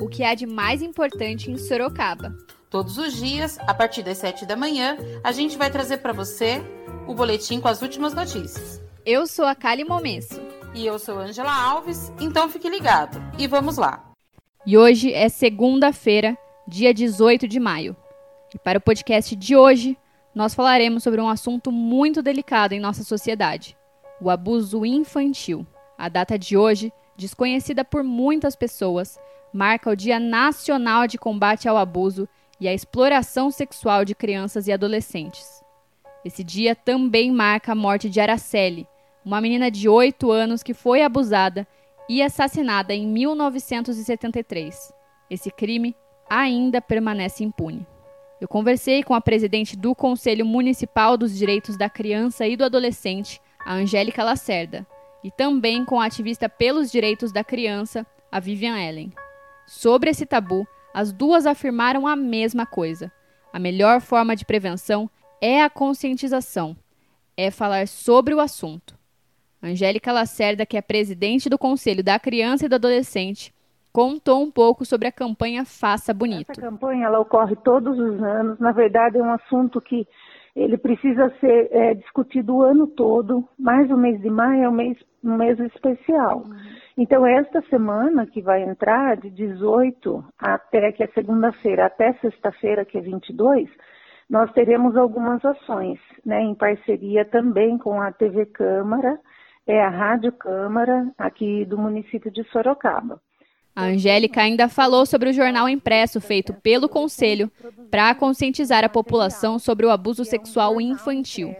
o que há de mais importante em Sorocaba. Todos os dias, a partir das 7 da manhã, a gente vai trazer para você o boletim com as últimas notícias. Eu sou a Kali Momesso. E eu sou Angela Alves, então fique ligado. E vamos lá. E hoje é segunda-feira, dia 18 de maio. E para o podcast de hoje, nós falaremos sobre um assunto muito delicado em nossa sociedade: o abuso infantil. A data de hoje, desconhecida por muitas pessoas, marca o Dia Nacional de Combate ao Abuso e à Exploração Sexual de Crianças e Adolescentes. Esse dia também marca a morte de Araceli, uma menina de 8 anos que foi abusada e assassinada em 1973. Esse crime ainda permanece impune. Eu conversei com a presidente do Conselho Municipal dos Direitos da Criança e do Adolescente, a Angélica Lacerda, e também com a ativista pelos direitos da criança, a Vivian Ellen. Sobre esse tabu, as duas afirmaram a mesma coisa. A melhor forma de prevenção é a conscientização, é falar sobre o assunto. Angélica Lacerda, que é presidente do Conselho da Criança e do Adolescente, contou um pouco sobre a campanha Faça Bonito. Essa campanha ela ocorre todos os anos. Na verdade, é um assunto que ele precisa ser é, discutido o ano todo. Mais o mês de maio é um mês, um mês especial. Uhum. Então, esta semana que vai entrar, de 18 até que é segunda-feira, até sexta-feira, que é 22, nós teremos algumas ações, né, em parceria também com a TV Câmara, é a Rádio Câmara, aqui do município de Sorocaba. A Angélica ainda falou sobre o jornal impresso feito pelo Conselho para conscientizar a população sobre o abuso sexual infantil.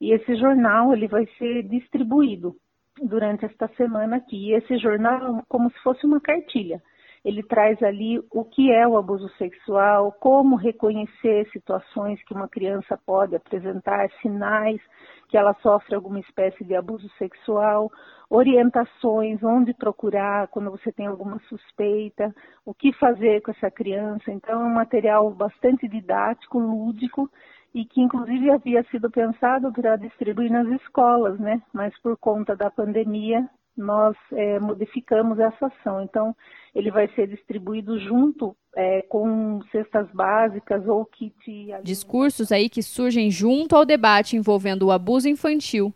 E esse jornal ele vai ser distribuído durante esta semana aqui. Esse jornal é como se fosse uma cartilha ele traz ali o que é o abuso sexual, como reconhecer situações que uma criança pode apresentar, sinais que ela sofre alguma espécie de abuso sexual, orientações, onde procurar quando você tem alguma suspeita, o que fazer com essa criança. Então, é um material bastante didático, lúdico e que inclusive havia sido pensado para distribuir nas escolas, né? Mas por conta da pandemia nós é, modificamos essa ação. Então, ele vai ser distribuído junto é, com cestas básicas ou kit. Discursos aí que surgem junto ao debate envolvendo o abuso infantil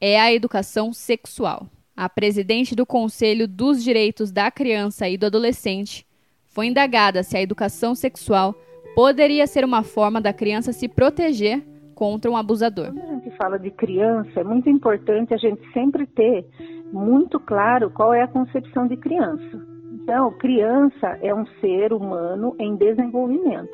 é a educação sexual. A presidente do Conselho dos Direitos da Criança e do Adolescente foi indagada se a educação sexual poderia ser uma forma da criança se proteger contra um abusador. Quando a gente fala de criança, é muito importante a gente sempre ter muito claro qual é a concepção de criança. Então, criança é um ser humano em desenvolvimento.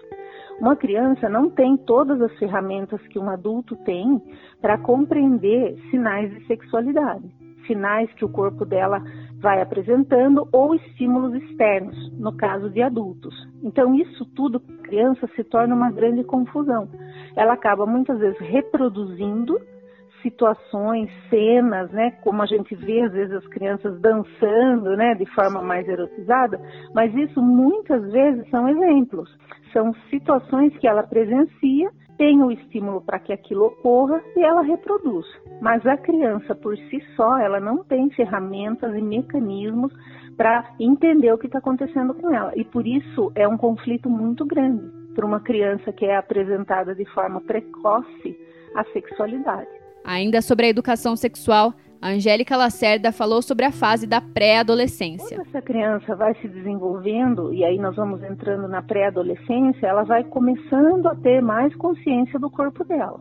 Uma criança não tem todas as ferramentas que um adulto tem para compreender sinais de sexualidade, sinais que o corpo dela vai apresentando ou estímulos externos, no caso de adultos. Então, isso tudo, criança, se torna uma grande confusão. Ela acaba muitas vezes reproduzindo situações, cenas, né, como a gente vê às vezes as crianças dançando, né, de forma mais erotizada, mas isso muitas vezes são exemplos, são situações que ela presencia, tem o estímulo para que aquilo ocorra e ela reproduz. Mas a criança por si só, ela não tem ferramentas e mecanismos para entender o que está acontecendo com ela. E por isso é um conflito muito grande para uma criança que é apresentada de forma precoce a sexualidade. Ainda sobre a educação sexual, a Angélica Lacerda falou sobre a fase da pré-adolescência. Quando essa criança vai se desenvolvendo, e aí nós vamos entrando na pré-adolescência, ela vai começando a ter mais consciência do corpo dela.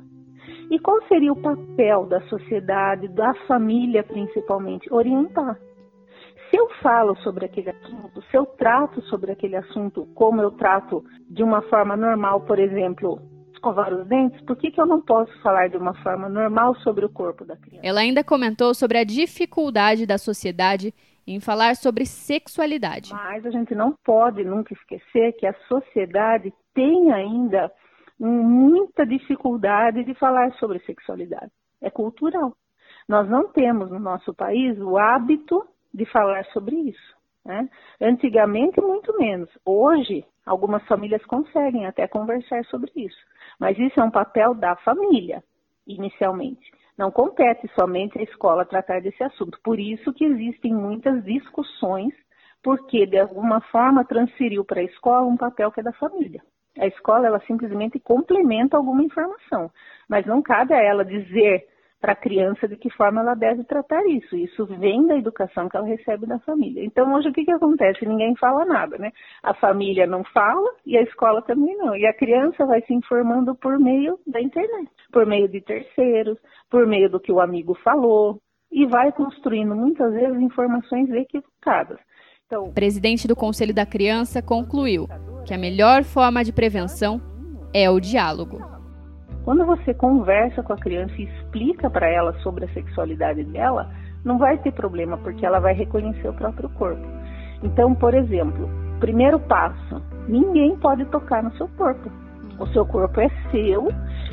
E qual seria o papel da sociedade, da família principalmente? Orientar. Se eu falo sobre aquele assunto, se eu trato sobre aquele assunto como eu trato de uma forma normal, por exemplo, escovar os dentes, por que, que eu não posso falar de uma forma normal sobre o corpo da criança? Ela ainda comentou sobre a dificuldade da sociedade em falar sobre sexualidade. Mas a gente não pode nunca esquecer que a sociedade tem ainda muita dificuldade de falar sobre sexualidade. É cultural. Nós não temos no nosso país o hábito de falar sobre isso. Né? Antigamente, muito menos. Hoje, algumas famílias conseguem até conversar sobre isso. Mas isso é um papel da família, inicialmente. Não compete somente à escola tratar desse assunto. Por isso que existem muitas discussões, porque de alguma forma transferiu para a escola um papel que é da família. A escola ela simplesmente complementa alguma informação, mas não cabe a ela dizer para a criança de que forma ela deve tratar isso. Isso vem da educação que ela recebe da família. Então, hoje, o que, que acontece? Ninguém fala nada, né? A família não fala e a escola também não. E a criança vai se informando por meio da internet, por meio de terceiros, por meio do que o amigo falou, e vai construindo muitas vezes informações equivocadas. Então, o presidente do Conselho da Criança concluiu que a melhor forma de prevenção é o diálogo. Quando você conversa com a criança e explica para ela sobre a sexualidade dela, não vai ter problema, porque ela vai reconhecer o próprio corpo. Então, por exemplo, primeiro passo: ninguém pode tocar no seu corpo. O seu corpo é seu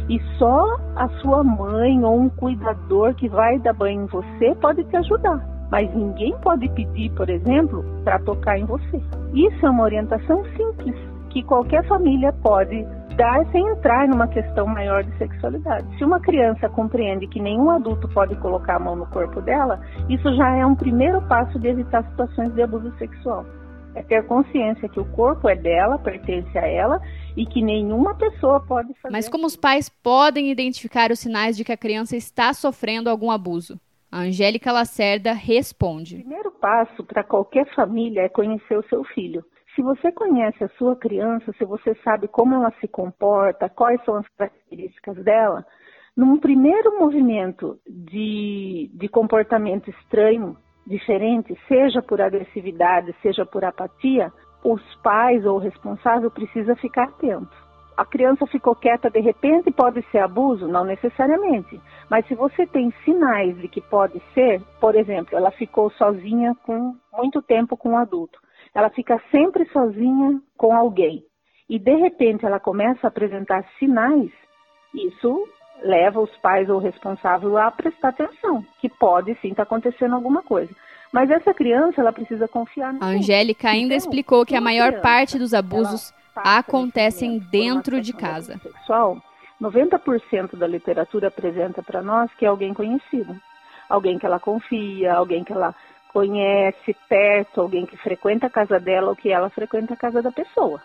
e só a sua mãe ou um cuidador que vai dar banho em você pode te ajudar. Mas ninguém pode pedir, por exemplo, para tocar em você. Isso é uma orientação simples que qualquer família pode dar sem entrar numa questão maior de sexualidade. Se uma criança compreende que nenhum adulto pode colocar a mão no corpo dela, isso já é um primeiro passo de evitar situações de abuso sexual. É ter consciência que o corpo é dela, pertence a ela e que nenhuma pessoa pode fazer. Mas como os pais podem identificar os sinais de que a criança está sofrendo algum abuso? A Angélica Lacerda responde. O primeiro passo para qualquer família é conhecer o seu filho. Se você conhece a sua criança, se você sabe como ela se comporta, quais são as características dela, num primeiro movimento de, de comportamento estranho, diferente, seja por agressividade, seja por apatia, os pais ou o responsável precisa ficar atento. A criança ficou quieta de repente, pode ser abuso? Não necessariamente. Mas se você tem sinais de que pode ser, por exemplo, ela ficou sozinha com muito tempo com um adulto ela fica sempre sozinha com alguém. E de repente ela começa a apresentar sinais, isso leva os pais ou o responsável a prestar atenção, que pode sim estar tá acontecendo alguma coisa. Mas essa criança, ela precisa confiar no A Angélica ainda então, explicou que a maior criança, parte dos abusos acontecem dentro de casa. Sexual, 90% da literatura apresenta para nós que é alguém conhecido. Alguém que ela confia, alguém que ela conhece perto alguém que frequenta a casa dela ou que ela frequenta a casa da pessoa.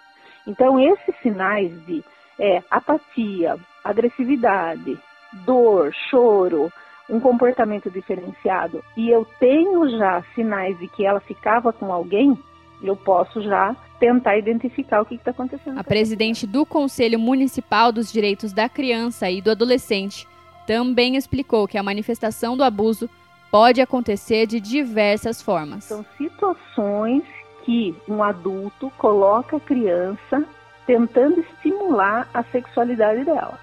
Então, esses sinais de é, apatia, agressividade, dor, choro, um comportamento diferenciado, e eu tenho já sinais de que ela ficava com alguém, eu posso já tentar identificar o que está acontecendo. A presidente do Conselho Municipal dos Direitos da Criança e do Adolescente também explicou que a manifestação do abuso pode acontecer de diversas formas. São situações que um adulto coloca a criança tentando estimular a sexualidade dela.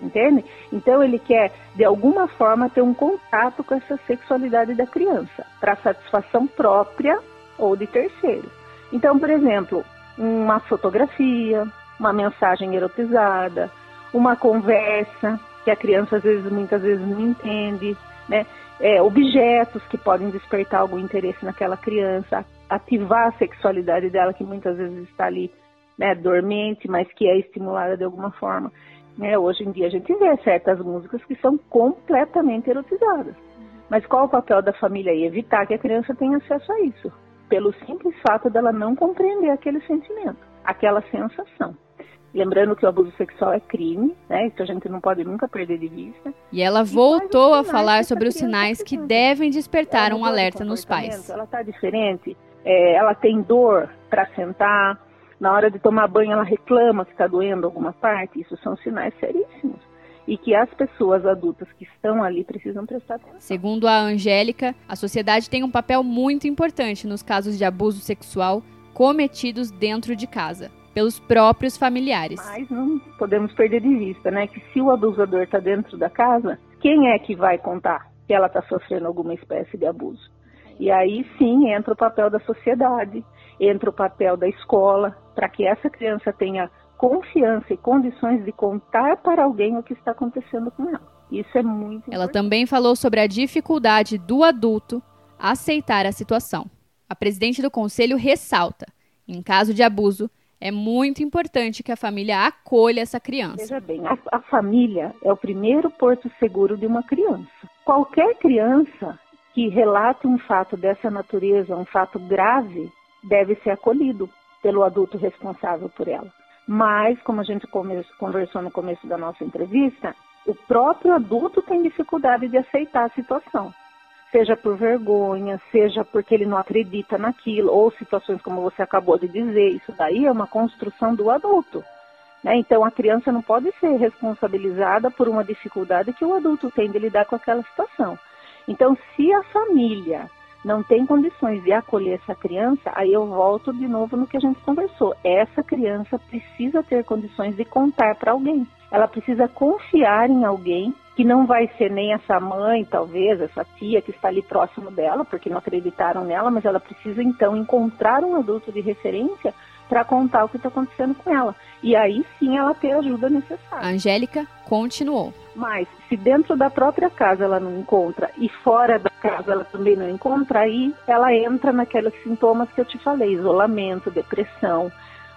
Entende? Então ele quer, de alguma forma, ter um contato com essa sexualidade da criança, para satisfação própria ou de terceiro. Então, por exemplo, uma fotografia, uma mensagem erotizada, uma conversa que a criança às vezes, muitas vezes não entende, né? É, objetos que podem despertar algum interesse naquela criança, ativar a sexualidade dela, que muitas vezes está ali né, dormente, mas que é estimulada de alguma forma. Né? Hoje em dia a gente vê certas músicas que são completamente erotizadas. Mas qual o papel da família aí? Evitar que a criança tenha acesso a isso, pelo simples fato dela não compreender aquele sentimento, aquela sensação. Lembrando que o abuso sexual é crime, né? Isso a gente não pode nunca perder de vista. E ela voltou a falar sobre os sinais que devem despertar um alerta nos pais. Ela está diferente, é, ela tem dor para sentar, na hora de tomar banho ela reclama que está doendo alguma parte. Isso são sinais seríssimos e que as pessoas adultas que estão ali precisam prestar atenção. Segundo a Angélica, a sociedade tem um papel muito importante nos casos de abuso sexual cometidos dentro de casa pelos próprios familiares. Mas não podemos perder de vista, né, que se o abusador está dentro da casa, quem é que vai contar que ela está sofrendo alguma espécie de abuso? E aí sim entra o papel da sociedade, entra o papel da escola, para que essa criança tenha confiança e condições de contar para alguém o que está acontecendo com ela. Isso é muito Ela importante. também falou sobre a dificuldade do adulto aceitar a situação. A presidente do conselho ressalta: em caso de abuso, é muito importante que a família acolha essa criança. Veja bem, a, a família é o primeiro porto seguro de uma criança. Qualquer criança que relate um fato dessa natureza, um fato grave, deve ser acolhido pelo adulto responsável por ela. Mas, como a gente conversou no começo da nossa entrevista, o próprio adulto tem dificuldade de aceitar a situação. Seja por vergonha, seja porque ele não acredita naquilo, ou situações como você acabou de dizer, isso daí é uma construção do adulto. Né? Então, a criança não pode ser responsabilizada por uma dificuldade que o adulto tem de lidar com aquela situação. Então, se a família não tem condições de acolher essa criança, aí eu volto de novo no que a gente conversou. Essa criança precisa ter condições de contar para alguém. Ela precisa confiar em alguém que não vai ser nem essa mãe, talvez, essa tia que está ali próximo dela, porque não acreditaram nela, mas ela precisa então encontrar um adulto de referência para contar o que está acontecendo com ela. E aí sim ela ter a ajuda necessária. A Angélica continuou. Mas se dentro da própria casa ela não encontra e fora da casa ela também não encontra, aí ela entra naqueles sintomas que eu te falei: isolamento, depressão.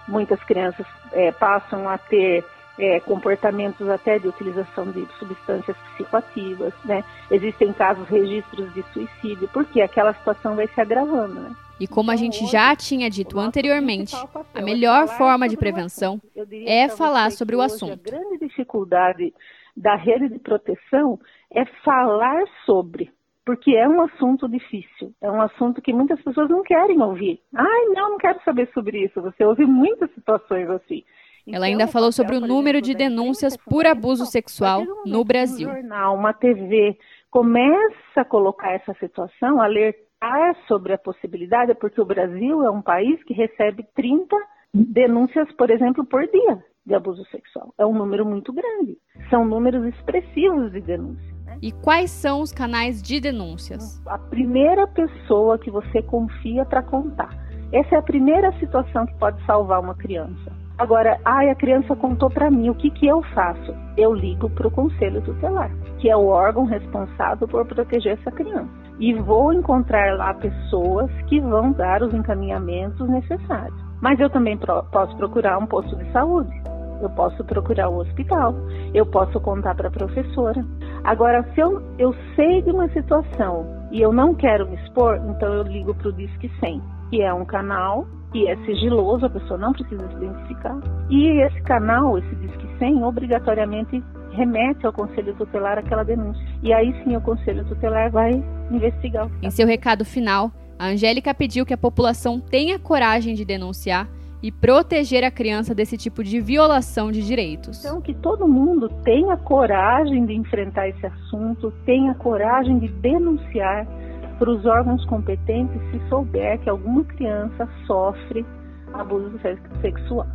Muitas crianças é, passam a ter é, comportamentos até de utilização de substâncias psicoativas, né? Existem casos, registros de suicídio, porque aquela situação vai se agravando, né? E como a então, gente já tinha dito anteriormente, a melhor forma de prevenção é falar sobre o assunto. A grande dificuldade da rede de proteção é falar sobre, porque é um assunto difícil, é um assunto que muitas pessoas não querem ouvir. Ai, não, não quero saber sobre isso. Você ouve muitas situações assim. Ela ainda então, falou sobre o número de denúncias por abuso sexual no Brasil. Um jornal, uma TV começa a colocar essa situação, alertar sobre a possibilidade, porque o Brasil é um país que recebe 30 denúncias, por exemplo, por dia de abuso sexual. É um número muito grande. São números expressivos de denúncia. Né? E quais são os canais de denúncias? A primeira pessoa que você confia para contar. Essa é a primeira situação que pode salvar uma criança. Agora, ai, a criança contou para mim, o que, que eu faço? Eu ligo para o conselho tutelar, que é o órgão responsável por proteger essa criança. E vou encontrar lá pessoas que vão dar os encaminhamentos necessários. Mas eu também pro posso procurar um posto de saúde eu posso procurar o hospital, eu posso contar para a professora. Agora, se eu, eu sei de uma situação e eu não quero me expor, então eu ligo para o Disque 100, que é um canal que é sigiloso, a pessoa não precisa se identificar. E esse canal, esse Disque 100, obrigatoriamente remete ao Conselho Tutelar aquela denúncia. E aí sim o Conselho Tutelar vai investigar. Em seu recado final, a Angélica pediu que a população tenha coragem de denunciar e proteger a criança desse tipo de violação de direitos. Então, que todo mundo tenha coragem de enfrentar esse assunto, tenha coragem de denunciar para os órgãos competentes se souber que alguma criança sofre abuso sexual.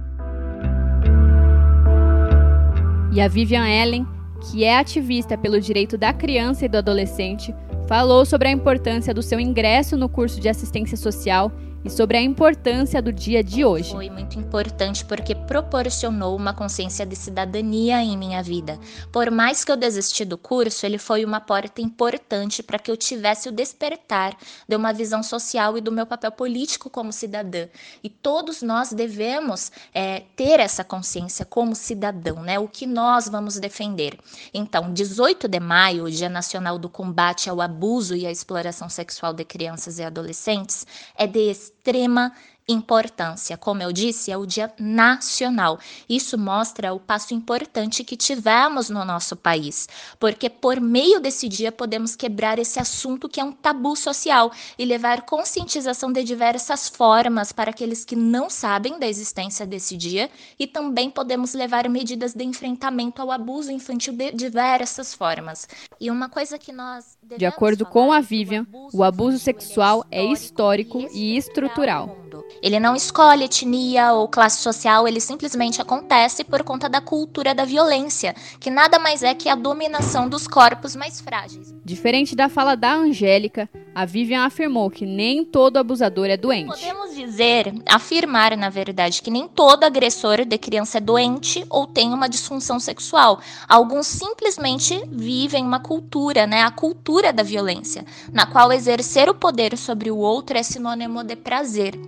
E a Vivian Ellen, que é ativista pelo direito da criança e do adolescente, falou sobre a importância do seu ingresso no curso de assistência social e sobre a importância do dia de hoje. Foi muito importante porque proporcionou uma consciência de cidadania em minha vida. Por mais que eu desisti do curso, ele foi uma porta importante para que eu tivesse o despertar de uma visão social e do meu papel político como cidadã. E todos nós devemos é, ter essa consciência como cidadão, né? O que nós vamos defender. Então, 18 de maio, o Dia Nacional do Combate ao Abuso e à Exploração Sexual de Crianças e Adolescentes, é de extrema importância. Como eu disse, é o Dia Nacional. Isso mostra o passo importante que tivemos no nosso país, porque por meio desse dia podemos quebrar esse assunto que é um tabu social e levar conscientização de diversas formas para aqueles que não sabem da existência desse dia e também podemos levar medidas de enfrentamento ao abuso infantil de diversas formas. E uma coisa que nós De acordo com a Vivian, o abuso sexual é histórico e estrutural. Ele não escolhe etnia ou classe social, ele simplesmente acontece por conta da cultura da violência, que nada mais é que a dominação dos corpos mais frágeis. Diferente da fala da Angélica, a Vivian afirmou que nem todo abusador é doente. Podemos dizer, afirmar, na verdade, que nem todo agressor de criança é doente ou tem uma disfunção sexual. Alguns simplesmente vivem uma cultura, né, a cultura da violência, na qual exercer o poder sobre o outro é sinônimo de prazer.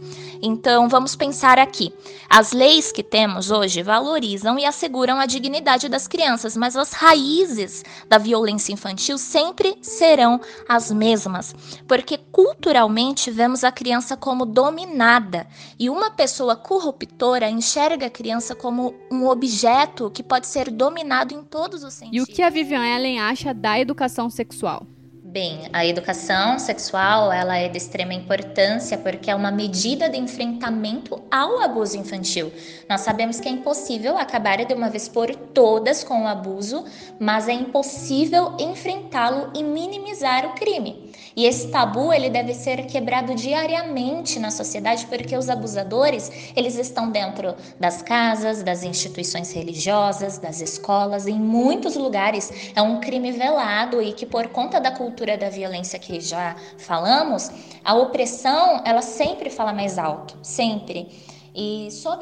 Então, vamos pensar aqui. As leis que temos hoje valorizam e asseguram a dignidade das crianças, mas as raízes da violência infantil sempre serão as mesmas porque culturalmente vemos a criança como dominada e uma pessoa corruptora enxerga a criança como um objeto que pode ser dominado em todos os sentidos. E o que a Vivian Ellen acha da educação sexual? Bem, a educação sexual ela é de extrema importância porque é uma medida de enfrentamento ao abuso infantil. Nós sabemos que é impossível acabar de uma vez por todas com o abuso, mas é impossível enfrentá-lo e minimizar o crime. E esse tabu ele deve ser quebrado diariamente na sociedade porque os abusadores eles estão dentro das casas, das instituições religiosas, das escolas, em muitos lugares é um crime velado e que por conta da cultura da violência que já falamos, a opressão ela sempre fala mais alto, sempre.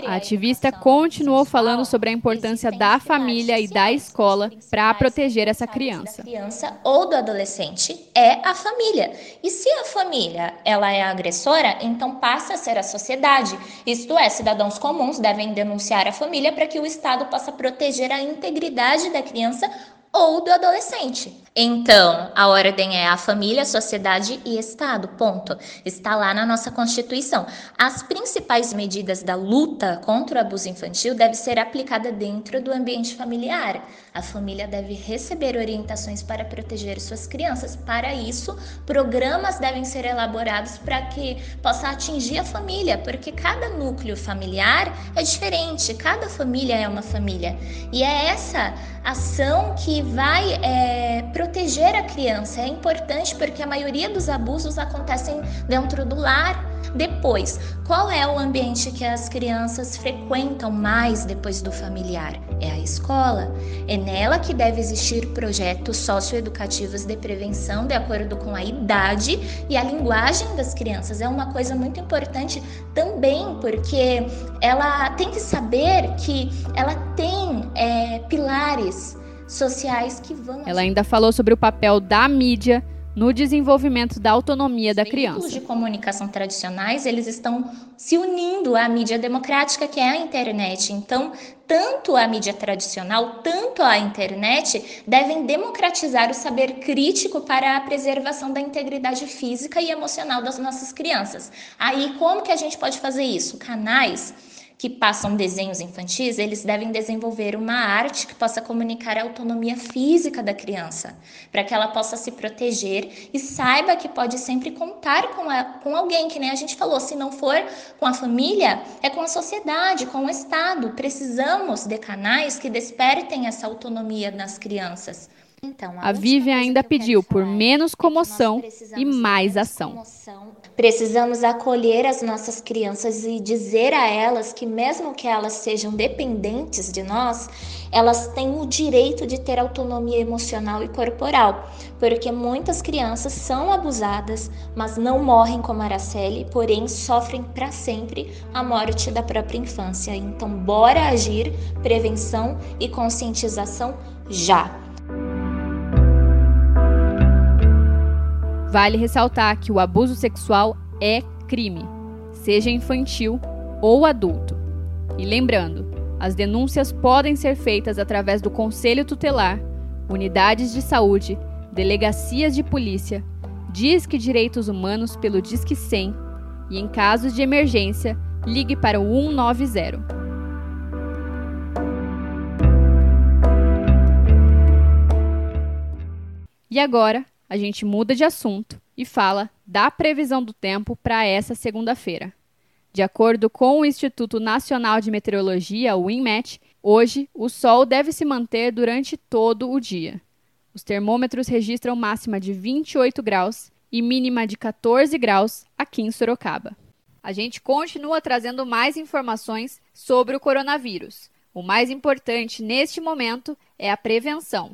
A, ativista continuou falando sobre a importância da família e da escola para proteger essa criança. Da criança ou do adolescente é a família. E se a família ela é agressora, então passa a ser a sociedade. Isto é, cidadãos comuns devem denunciar a família para que o Estado possa proteger a integridade da criança ou do adolescente. Então, a ordem é a família, sociedade e Estado. Ponto. Está lá na nossa Constituição. As principais medidas da luta contra o abuso infantil devem ser aplicadas dentro do ambiente familiar. A família deve receber orientações para proteger suas crianças. Para isso, programas devem ser elaborados para que possa atingir a família, porque cada núcleo familiar é diferente, cada família é uma família. E é essa ação que vai é, proteger a criança. É importante porque a maioria dos abusos acontecem dentro do lar. Depois, qual é o ambiente que as crianças frequentam mais depois do familiar? É a escola. É nela que deve existir projetos socioeducativos de prevenção de acordo com a idade e a linguagem das crianças. É uma coisa muito importante também, porque ela tem que saber que ela tem é, pilares sociais que vão. Ela ainda falou sobre o papel da mídia no desenvolvimento da autonomia da criança. Os de comunicação tradicionais, eles estão se unindo à mídia democrática que é a internet. Então, tanto a mídia tradicional, tanto a internet devem democratizar o saber crítico para a preservação da integridade física e emocional das nossas crianças. Aí, como que a gente pode fazer isso? Canais que passam desenhos infantis, eles devem desenvolver uma arte que possa comunicar a autonomia física da criança, para que ela possa se proteger e saiba que pode sempre contar com, a, com alguém, que nem a gente falou, se não for com a família, é com a sociedade, com o Estado. Precisamos de canais que despertem essa autonomia nas crianças. Então, a, a Vivian ainda pediu por menos comoção e mais ação. Comoção. Precisamos acolher as nossas crianças e dizer a elas que, mesmo que elas sejam dependentes de nós, elas têm o direito de ter autonomia emocional e corporal, porque muitas crianças são abusadas, mas não morrem como Araceli, porém sofrem para sempre a morte da própria infância. Então, bora agir, prevenção e conscientização já. Vale ressaltar que o abuso sexual é crime, seja infantil ou adulto. E lembrando, as denúncias podem ser feitas através do Conselho Tutelar, unidades de saúde, delegacias de polícia, Disque Direitos Humanos pelo Disque 100 e, em casos de emergência, ligue para o 190. E agora, a gente muda de assunto e fala da previsão do tempo para essa segunda-feira. De acordo com o Instituto Nacional de Meteorologia, o INMET, hoje o sol deve se manter durante todo o dia. Os termômetros registram máxima de 28 graus e mínima de 14 graus aqui em Sorocaba. A gente continua trazendo mais informações sobre o coronavírus. O mais importante neste momento é a prevenção.